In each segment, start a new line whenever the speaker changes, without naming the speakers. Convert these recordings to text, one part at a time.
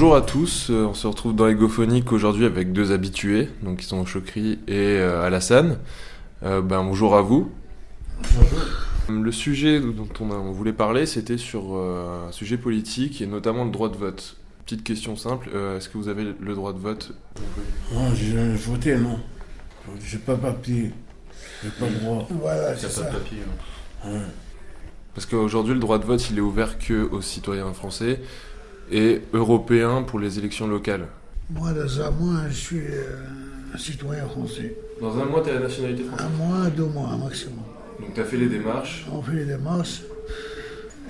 bonjour à tous, Euh, on se retrouve dans l'égophonique aujourd'hui avec deux habitués, donc qui sont Chokri et euh, Alassane. Euh, ben, bonjour à vous. Le sujet dont on, a- on voulait parler, c'était sur euh, un sujet politique et notamment le droit de vote. Petite question simple, euh, est-ce que vous avez le droit de vote?
Non, j'ai voté, non. J'ai pas papier. J'ai pas le droit.
Voilà, c'est ça.
papier.
Ouais.
Parce qu'aujourd'hui, le droit de vote, il est ouvert que aux citoyens français et européens pour les élections locales.
Moi, dans un mois, je suis euh, un citoyen français.
Dans un mois, tu as la nationalité
Un mois, deux mois, maximum.
Donc tu as fait les démarches.
On fait les démarches.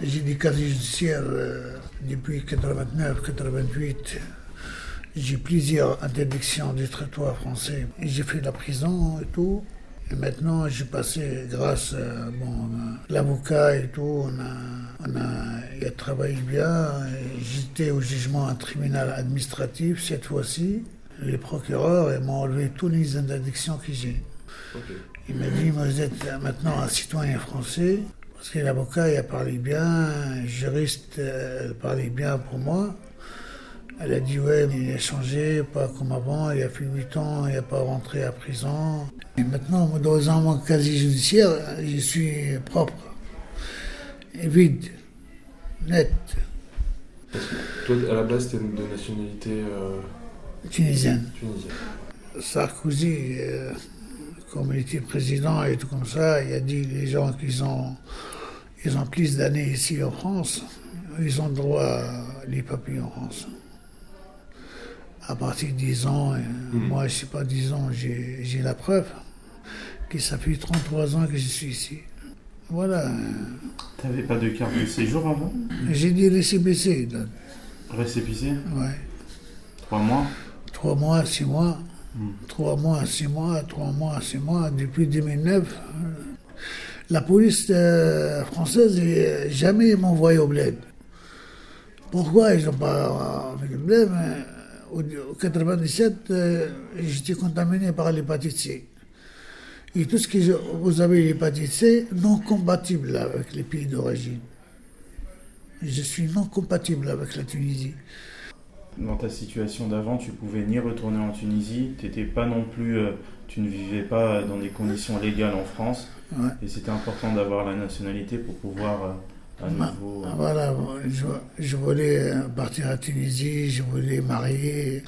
J'ai des casiers judiciaires euh, depuis 89, 88. J'ai plusieurs interdictions du territoire français. J'ai fait la prison et tout. Et maintenant, j'ai passé, grâce à bon, à l'avocat et tout, on a, on a, il a travaillé bien. J'étais au jugement un tribunal administratif cette fois-ci. Les procureurs m'ont enlevé toutes les interdictions que j'ai. Il m'a dit, vous êtes maintenant un citoyen français, parce que l'avocat, il a parlé bien, le juriste, euh, elle parlait bien pour moi. Elle a dit, ouais, mais il a changé, pas comme avant, il a fait 8 ans, il n'a pas rentré à prison. Et maintenant, dans un casier judiciaire, je suis propre, et vide, net,
Toi, à la base, tu es de nationalité euh,
tunisienne.
tunisienne.
Sarkozy, euh, comme il était président et tout comme ça, il a dit les gens qui ont, ils ont plus d'années ici en France, ils ont droit à les papiers en France. À partir de 10 ans, euh, moi je ne sais pas 10 ans, j'ai la preuve que ça fait 33 ans que je suis ici. Voilà, euh,
T'avais pas de carte de séjour avant?
J'ai dit récépissé, donc,
Récépissé
ouais.
Trois mois?
3 mois, 6 mois,
Hmm.
3 mois, 6 mois, 3 mois, 6 mois, depuis 2009. euh, La police euh, française euh, jamais m'a envoyé au bled. Pourquoi ils n'ont pas fait le bled? Mais Au 97, euh, j'étais contaminé par l'hépatite C. Et tout ce que vous avez l'hépatite C, non compatible avec les pays d'origine. Je suis non compatible avec la Tunisie.
Dans ta situation d'avant, tu pouvais ni retourner en Tunisie, t'étais pas non plus, euh, tu ne vivais pas dans des conditions légales en France,
Ouais.
et c'était important d'avoir la nationalité pour pouvoir euh, à nouveau.
ah, Voilà, je, je voulais euh, partir à Tunisie, je voulais marier.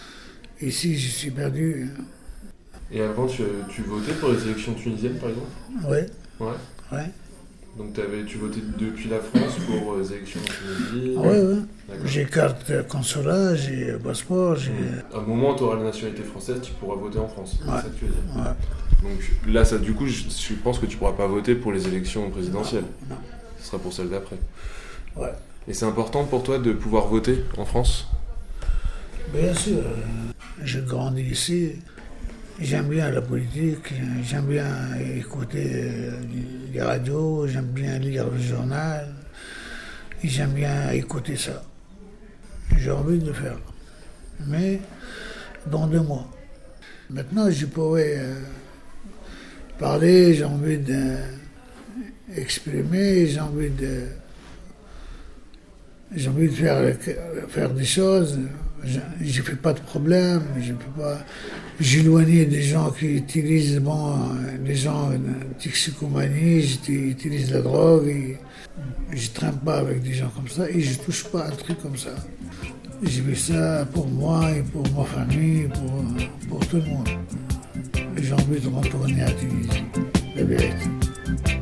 Ici, je suis perdu.
Et avant, tu, tu votais pour les élections tunisiennes, par exemple?
Ouais,
Ouais.
ouais.
Donc t'avais, tu votais depuis la France pour euh, les élections en Tunisie
Ah ouais, ouais.
D'accord.
J'ai carte consulat, j'ai passeport, j'ai.
À un moment, tu auras la nationalité française, tu pourras voter en France. C'est ça que tu veux dire
Ouais.
Donc là, ça, du coup, je, je pense que tu pourras pas voter pour les élections présidentielles.
Non.
Ce sera pour celles d'après.
Ouais.
Et c'est important pour toi de pouvoir voter en France?
Bien sûr, euh, j'ai grandi ici. J'aime bien la politique, j'aime bien écouter euh, les radios, j'aime bien lire le journal, j'aime bien écouter ça. J'ai envie de le faire. Mais dans deux mois. Maintenant, je pourrais euh, parler, j'ai envie d'exprimer, j'ai envie de j'ai envie de faire, faire des choses. Je ne fais pas de problème. Je peux pas. J'éloigner des gens qui utilisent, bon, des gens toxicomanie, j'utilise la drogue. Je ne traîne pas avec des gens comme ça et je ne touche pas un truc comme ça. J'ai fait ça pour moi et pour ma famille, pour, pour tout le monde. J'ai envie de retourner à Tunisie, la vérité.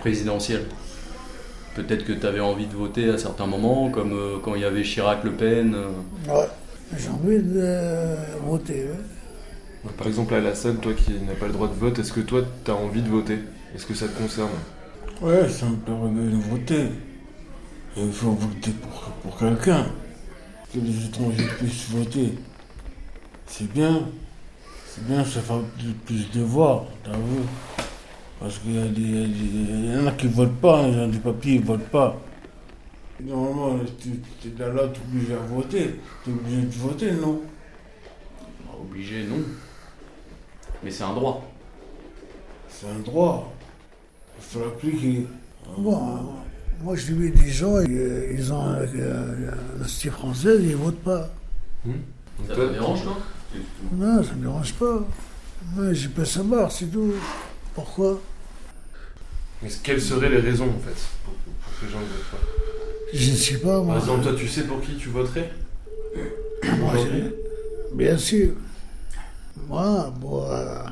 Présidentielles. Peut-être que t'avais envie de voter à certains moments, comme euh, quand il y avait Chirac-Le Pen. euh.
Ouais, j'ai envie de voter. ouais.
Par exemple, à la salle, toi qui n'as pas le droit de vote, est-ce que toi, tu as envie de voter? Est-ce que ça te concerne?
Ouais, ça me permet de voter. Il faut voter pour, pour quelqu'un. que les étrangers puissent voter. C'est bien. C'est bien, ça fait plus, plus de voix, t'as vu Parce qu'il y, en a qui votent pas, ils ont des papiers, ils votent pas. Normalement, tu es là, tu es obligé à voter. Tu es obligé de voter, non?
Bah, Obligé, non. Mais c'est un droit.
C'est un droit. Il faut l'appliquer.
Bon, moi je lui dis des gens, ils, ils ont euh, la cité française, ils votent pas.
Ça te dérange, toi?
Non, ça ne me dérange pas. Mais je peux savoir, c'est tout. Pourquoi?
Mais quelles seraient les raisons en fait pour, pour que les gens ne votent pas?
Je ne sais pas,
Par
moi.
exemple, toi, tu sais pour qui tu voterais?
Moi, je- Bien sûr. Moi, pour. euh,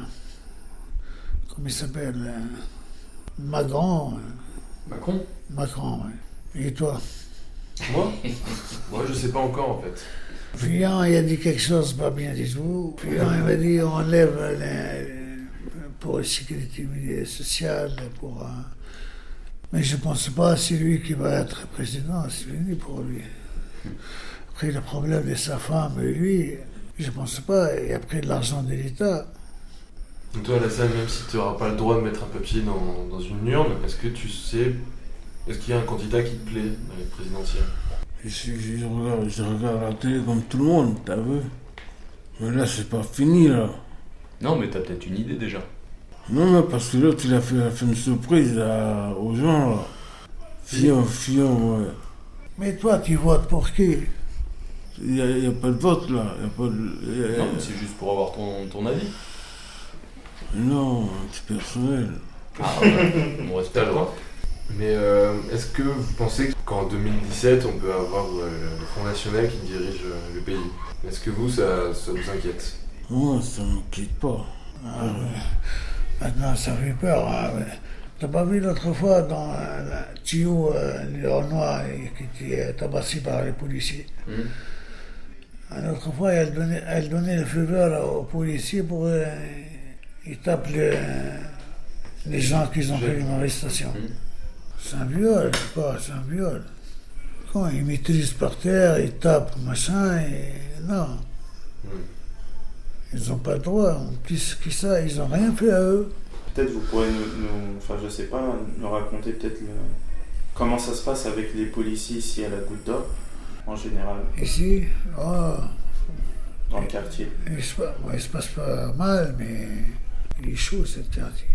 comment il s'appelle euh, Macron. euh,
Macron?
Macron, ouais. Et toi?
Moi? Moi, je sais pas encore en fait.
Fillon, il a dit quelque chose pas bien du tout. Fillon, il m'a dit on enlève les- pour la sécurité sociale, pour. euh, Mais je ne pense pas que c'est lui qui va être président, c'est fini pour lui. Après, le problème de sa femme et lui, je ne pense pas. Et après, de l'argent de l'État.
Donc toi, Alassane, même si tu n'auras pas le droit de mettre un papier dans, dans une urne, est-ce que tu sais... Est-ce qu'il y a un candidat qui te plaît dans les présidentielles?
Je, je- je regarde, je regarde la télé comme tout le monde, t'as vu? Mais là, c'est pas fini, là.
Non, mais t'as peut-être une idée déjà.
Non, mais parce que l'autre, il a fait, il a fait une surprise à- aux gens, là. Fillon, Fillon, ouais.
Mais toi, tu votes pour qui?
Il n'y a, il y a pas de vote, là. Y a pas de... il y a-
Non, mais c'est juste pour avoir ton, ton avis.
non, c'est personnel.
Ah, ouais. On respecte.
D'accord. Mais euh, est-ce que vous pensez qu'en 2017, on peut avoir euh, le Front National qui dirige euh, le pays? Est-ce que vous, ça, ça vous inquiète?
Moi, ça ne m'inquiète pas.
Ah, ouais. Maintenant, ça fait peur. Hein. mais T'as pas vu l'autre fois dans euh, la Thio, euh, le Renoir, qui était tabassé par les policiers?
Hum.
Une autre fois, elle donnait, elle donnait le feu vert aux policiers pour euh, ils tapent le- les gens qui ont fait une arrestation.
Mhm.
C'est un viol, pas, c'est un viol. Quand ils maîtrisent par terre, ils tapent, machin, et non.
Mhm.
Ils n'ont pas le droit. Plus que ça, ils n'ont rien fait à eux.
Peut-être vous pourrez nous, nous- enfin je sais pas, nous raconter peut-être le- comment ça se passe avec les policiers ici à la Goutte d'Or, en général,
Ici, oh,
dans le quartier.
il se, passe, il se passe pas mal, mais il est chaud cette quartier.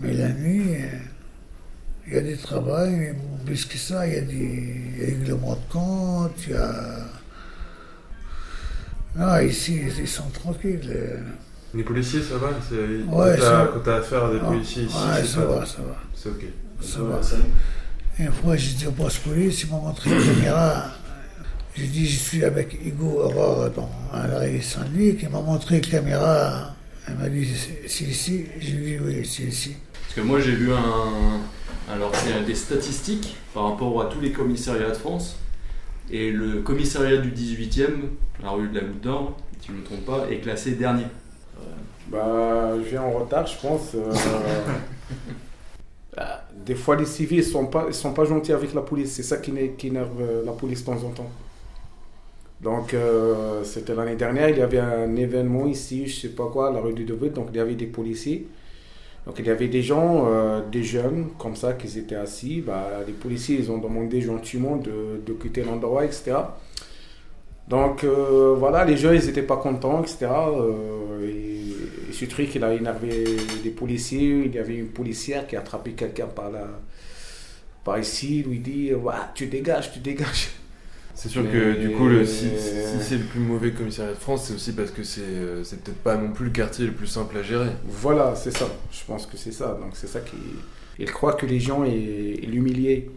Mais la nuit, il y a des travails, mais plus que ça, il y a des règlements de compte, il y a. Non, ici, ils sont tranquilles.
Les policiers, ça va
Ouais,
Quand
ça
t'as-
va.
quand t'as affaire à des
Ah,
policiers ici,
ouais, ça
pas-
va, ça va.
C'est ok.
Ça
Ouais,
va.
ça-
Une fois, j'ai dit au poste police, ils m'ont montré une caméra. J'ai dit, je suis avec Hugo Aurore dans à l'arrêt Saint-Denis, qui m'a montré une caméra. Elle m'a dit, c'est c'est ici J'ai dit, oui, c'est ici.
Parce que moi j'ai vu un. Alors c'est des statistiques par rapport à tous les commissariats de France. Et le commissariat du 18e, la rue de la Goutte d'Or, si je ne me trompe pas, est classé dernier.
Bah, je viens en retard, je pense. euh, bah, des fois, les civils ne sont, pas- ils sont pas gentils avec la police. C'est ça qui, qui énerve euh, la police de temps en temps. Donc, euh, c'était l'année dernière, il y avait un événement ici, je sais pas quoi, à la rue du Devet. Donc, il y avait des policiers. Donc, il y avait des gens, euh, des jeunes, comme ça, qui étaient assis. Bah, les policiers, ils ont demandé gentiment de, quitter l'endroit, etc. Donc euh, voilà, les jeunes, ils n'étaient pas contents, etc. Euh, et, ce truc, il a énervé les policiers. Il y avait une policière qui a attrapé quelqu'un par par ici, lui dit Tu dégages, tu dégages.
C'est sûr que du coup, le, si, si c'est le plus mauvais commissariat de France, c'est aussi parce que c'est euh, c'est peut-être pas non plus le quartier le plus simple à gérer.
Voilà, c'est ça. Je pense que c'est ça. Donc c'est ça qui. Il croit que les gens, ils l'humiliaient.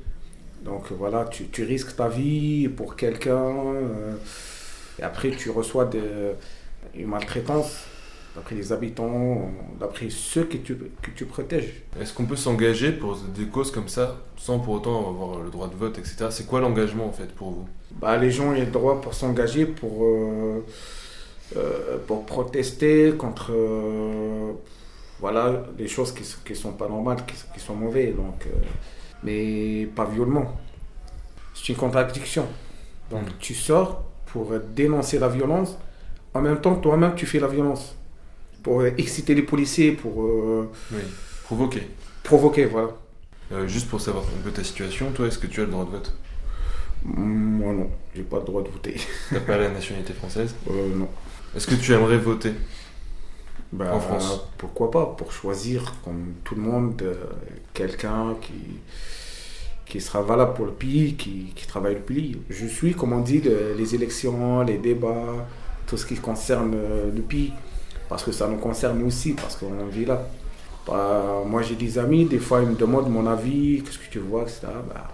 Donc voilà, tu, tu risques ta vie pour quelqu'un. euh, et après, tu reçois des, une maltraitance d'après les habitants, d'après ceux que tu, que tu protèges.
Est-ce qu'on peut s'engager pour des causes comme ça sans pour autant avoir le droit de vote, etc. C'est quoi l'engagement en fait pour vous?
Bah, les gens ont le droit pour s'engager, pour, euh, euh, pour protester contre euh, voilà, des choses qui ne sont pas normales, qui, qui sont mauvaises. Donc, mais pas violemment. C'est une contradiction. Donc
Mhm.
tu sors pour dénoncer la violence. En même temps, toi-même, tu fais la violence. Pour euh, exciter les policiers, pour euh,
Oui. Provoqué.
provoquer, voilà.
Euh, juste pour savoir un peu ta situation, toi, est-ce que tu as le droit de vote?
Moi, non, j'ai pas le droit de voter.
T'as pas la nationalité française?
Euh, non.
Est-ce que tu aimerais voter?
Bah,
En France.
Pourquoi pas? Pour choisir, comme tout le monde, euh, quelqu'un qui, qui sera valable pour le pays, qui, qui travaille le pays. Je suis, comme on dit, le- les élections, les débats, tout ce qui concerne le pays. Parce que ça nous concerne aussi, parce qu'on vit là. Bah, moi, j'ai des amis, des fois, ils me demandent mon avis, qu'est-ce que tu vois, etc. Bah,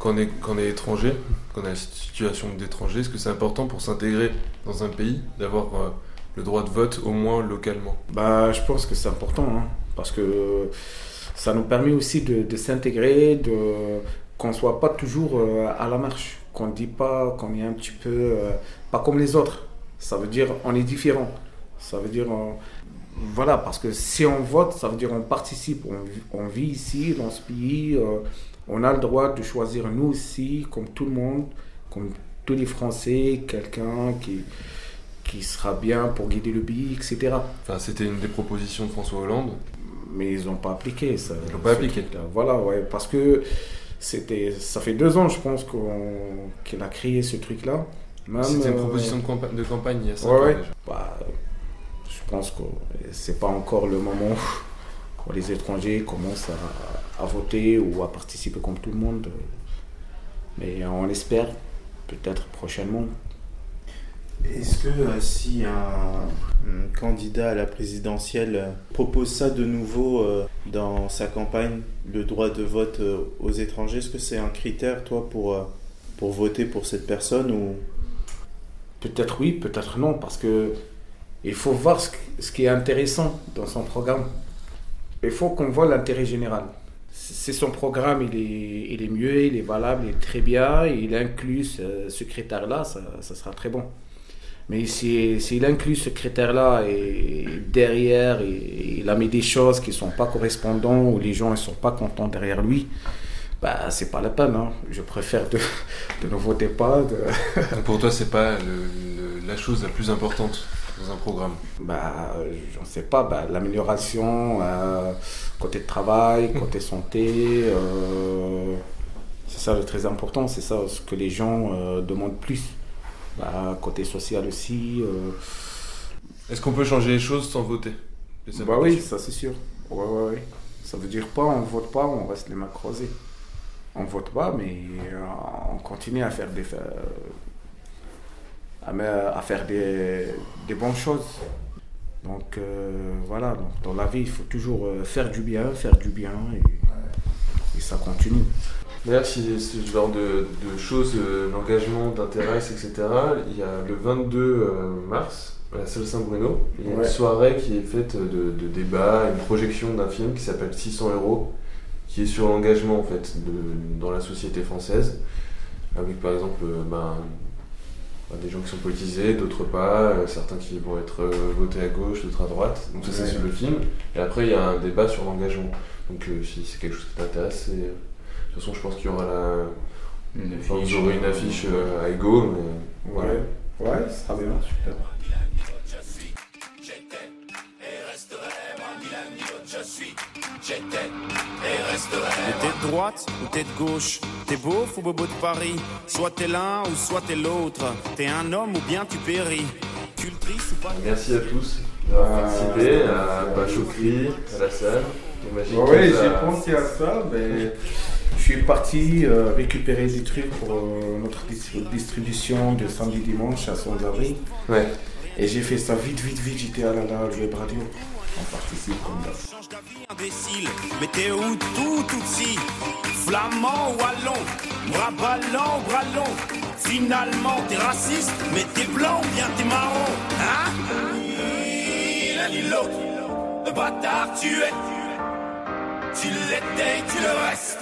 Quand on est, quand on est étranger, quand on a la situation d'étranger, est-ce que c'est important pour s'intégrer dans un pays d'avoir euh, le droit de vote au moins localement?
Bah, je pense que c'est important, hein, parce que ça nous permet aussi de, de s'intégrer, de qu'on soit pas toujours euh, à la marche, qu'on ne dit pas qu'on est un petit peu euh, pas comme les autres. Ça veut dire on est différent. Ça veut dire on- voilà, parce que si on vote, ça veut dire on participe, on, vit- on vit ici dans ce pays, euh, on a le droit de choisir nous aussi, comme tout le monde, comme tous les Français, quelqu'un qui qui sera bien pour guider le pays, etc.
Enfin, c'était une des propositions de François Hollande.
Mais ils n'ont pas appliqué ça.
Ils l'ont pas appliqué.
Voilà, ouais, parce que c'était, ça fait deux ans, je pense, qu'on, qu'il a créé ce truc-là. Même,
C'était une
euh,
proposition de, campa- de campagne il y a 5
Ouais,
ans
ouais.
déjà.
bah, pense que c'est pas encore le moment où les étrangers commencent à, à voter ou à participer comme tout le monde. Mais on espère peut-être prochainement.
Est-ce que euh, si un, un candidat à la présidentielle propose ça de nouveau euh, dans sa campagne, le droit de vote euh, aux étrangers, est-ce que c'est un critère, toi, pour, pour voter pour cette personne ou...
Peut-être oui, peut-être non, parce que il faut voir ce, qui est intéressant dans son programme. Il faut qu'on voit l'intérêt général. C'est son programme, il est, mieux, il est valable, il est très bien, il inclut ce, ce critère-là, ça, sera très bon. Mais si- s'il inclut ce critère-là et derrière, il, a mis des choses qui ne sont pas correspondantes ou les gens ne sont pas contents derrière lui, bah, c'est pas la peine. hein. Je préfère de, ne voter pas.
pour toi, c'est pas la chose la plus importante dans un programme.
Bah, j'en sais pas, bah, l'amélioration, euh, côté de travail, côté santé, euh, c'est ça le très important, c'est ça ce que les gens euh, demandent plus. Bah, côté social aussi. euh,
Est-ce qu'on peut changer les choses sans voter?
Bah oui, ça c'est sûr. Ouais, ouais, ouais. Ça veut dire pas on vote pas, on reste les mains croisées. On vote pas, mais euh, on continue à faire des, à, me- à faire des, des bonnes choses. Donc euh, voilà, donc, dans la vie, il faut toujours euh, faire du bien, faire du bien, et, et ça continue.
D'ailleurs, si ce genre de, de choses, euh, l'engagement t'intéresse, etc., il y a le 22 euh, mars, à la salle Saint-Bruno, il y a
Ouais.
une soirée qui est faite de, de débats, une projection d'un film qui s'appelle 600 euros, qui est sur l'engagement en fait de- dans la société française, avec par exemple ben, des gens qui sont politisés, d'autres pas, euh, certains qui vont être euh, votés à gauche, d'autres à droite. Donc ça c'est
Ouais.
sur le film. Et après il y a un débat sur l'engagement. Donc euh, si c'est quelque chose qui t'intéresse, c'est- de toute façon je pense qu'il y aura la...
Une
Enfin, vous aurez une affiche euh, à Ego, mais voilà.
Ouais, ouais, ça sera bien. super.
T'es de droite ou t'es de gauche? T'es beauf ou bobo de Paris Soit t'es l'un ou soit t'es l'autre T'es un homme ou bien tu péris Cultrice ou pas?
Merci à tous d'avoir
Euh,
participé, à Bachokri, à la salle. Que
ouais,
ça-
j'ai pensé à ça. mais je suis parti euh, récupérer des trucs pour euh, notre dis- distribution de samedi dimanche à Sans-Abri.
Ouais.
Et j'ai fait ça vite, vite, vite. J'étais à la, la web radio. On participe comme ça.
Change d'avis imbécile Mais t'es où? Tout tout si Flamand wallon Bras ballants bras longs. Finalement t'es raciste Mais t'es blanc ou bien t'es marron Hein? L'un ni l'autre Le bâtard tu es. Tu l'étais, tu le restes